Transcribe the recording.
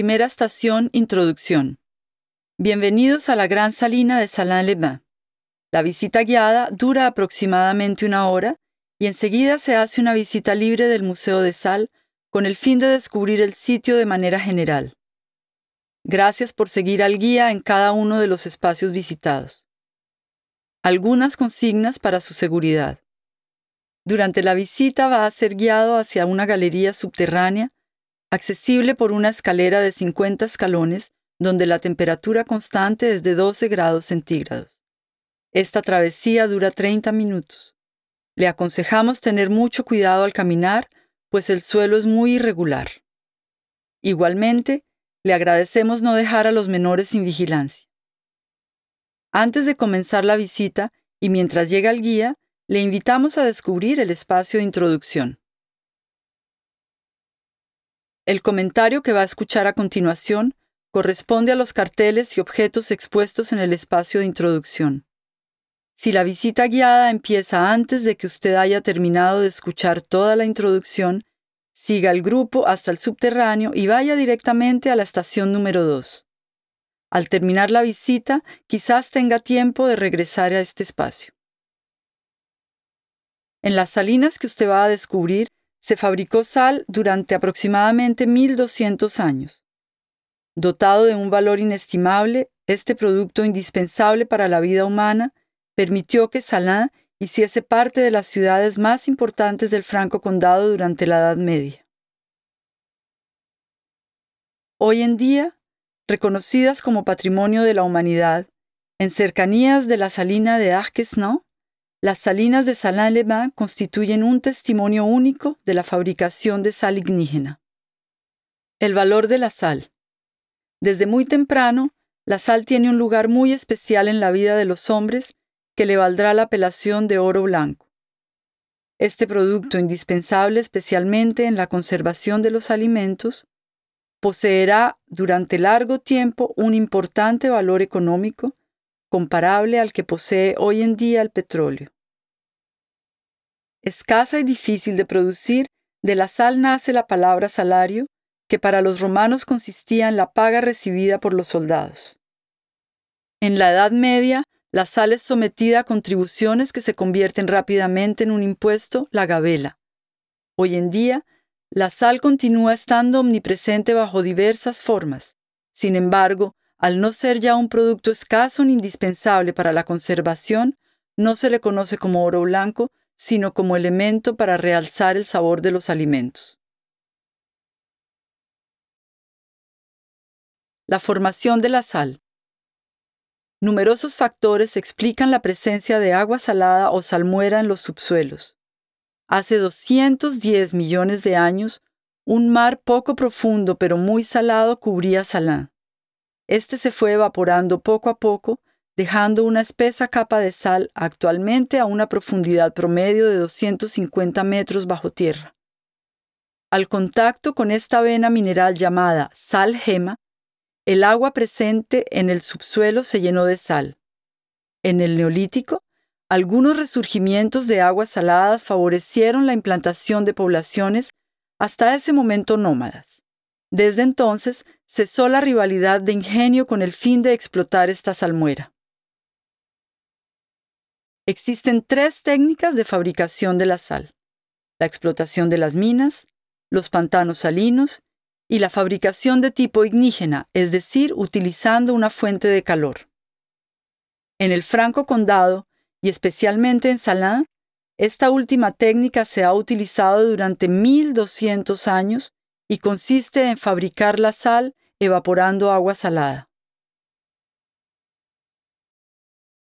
Primera estación Introducción. Bienvenidos a la Gran Salina de Salin-les-Bains. La visita guiada dura aproximadamente una hora y enseguida se hace una visita libre del Museo de Sal con el fin de descubrir el sitio de manera general. Gracias por seguir al guía en cada uno de los espacios visitados. Algunas consignas para su seguridad. Durante la visita va a ser guiado hacia una galería subterránea, accesible por una escalera de 50 escalones, donde la temperatura constante es de 12 grados centígrados. Esta travesía dura 30 minutos. Le aconsejamos tener mucho cuidado al caminar, pues el suelo es muy irregular. Igualmente, le agradecemos no dejar a los menores sin vigilancia. Antes de comenzar la visita y mientras llega el guía, le invitamos a descubrir el espacio de introducción. El comentario que va a escuchar a continuación corresponde a los carteles y objetos expuestos en el espacio de introducción. Si la visita guiada empieza antes de que usted haya terminado de escuchar toda la introducción, siga el grupo hasta el subterráneo y vaya directamente a la estación número 2. Al terminar la visita, quizás tenga tiempo de regresar a este espacio. En las salinas que usted va a descubrir, se fabricó sal durante aproximadamente 1200 años. Dotado de un valor inestimable, este producto indispensable para la vida humana permitió que Salin hiciese parte de las ciudades más importantes del Franco Condado durante la Edad Media. Hoy en día, reconocidas como Patrimonio de la Humanidad, en cercanías de la salina de Arquesnan, las salinas de Salin-les-Bains constituyen un testimonio único de la fabricación de sal ignígena. El valor de la sal. Desde muy temprano, la sal tiene un lugar muy especial en la vida de los hombres que le valdrá la apelación de oro blanco. Este producto indispensable especialmente en la conservación de los alimentos poseerá durante largo tiempo un importante valor económico comparable al que posee hoy en día el petróleo. Escasa y difícil de producir, de la sal nace la palabra salario, que para los romanos consistía en la paga recibida por los soldados. En la Edad Media, la sal es sometida a contribuciones que se convierten rápidamente en un impuesto, la gabela. Hoy en día, la sal continúa estando omnipresente bajo diversas formas. Sin embargo, al no ser ya un producto escaso ni indispensable para la conservación, no se le conoce como oro blanco, sino como elemento para realzar el sabor de los alimentos. La formación de la sal. Numerosos factores explican la presencia de agua salada o salmuera en los subsuelos. Hace 210 millones de años, un mar poco profundo pero muy salado cubría Salán. Este se fue evaporando poco a poco, dejando una espesa capa de sal actualmente a una profundidad promedio de 250 metros bajo tierra. Al contacto con esta vena mineral llamada sal gema, el agua presente en el subsuelo se llenó de sal. En el Neolítico, algunos resurgimientos de aguas saladas favorecieron la implantación de poblaciones hasta ese momento nómadas. Desde entonces cesó la rivalidad de ingenio con el fin de explotar esta salmuera. Existen tres técnicas de fabricación de la sal. La explotación de las minas, los pantanos salinos y la fabricación de tipo ignígena, es decir, utilizando una fuente de calor. En el Franco Condado, y especialmente en Salin, esta última técnica se ha utilizado durante 1200 años y consiste en fabricar la sal evaporando agua salada.